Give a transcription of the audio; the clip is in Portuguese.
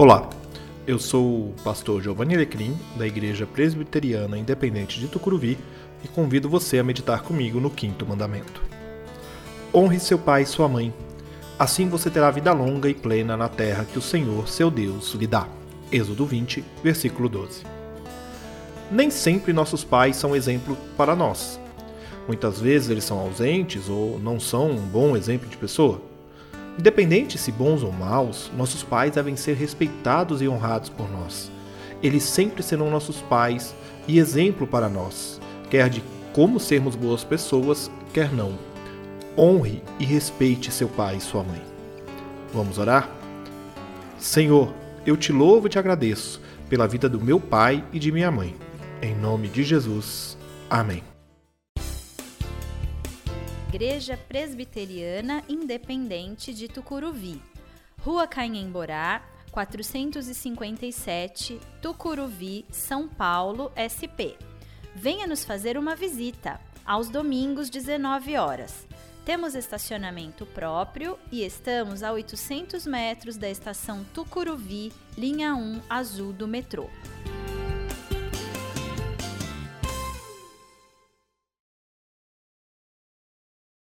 Olá, eu sou o pastor Giovanni Alecrim, da Igreja Presbiteriana Independente de Tucuruvi, e convido você a meditar comigo no quinto mandamento. Honre seu pai e sua mãe. Assim você terá vida longa e plena na terra que o Senhor, seu Deus, lhe dá. Êxodo 20, versículo 12. Nem sempre nossos pais são exemplo para nós. Muitas vezes eles são ausentes ou não são um bom exemplo de pessoa. Independente se bons ou maus, nossos pais devem ser respeitados e honrados por nós. Eles sempre serão nossos pais e exemplo para nós, quer de como sermos boas pessoas, quer não. Honre e respeite seu pai e sua mãe. Vamos orar? Senhor, eu te louvo e te agradeço pela vida do meu pai e de minha mãe. Em nome de Jesus. Amém. Igreja Presbiteriana Independente de Tucuruvi, Rua Canhemborá, 457, Tucuruvi, São Paulo, SP. Venha nos fazer uma visita, aos domingos, 19 horas. Temos estacionamento próprio e estamos a 800 metros da estação Tucuruvi, linha 1 azul do metrô.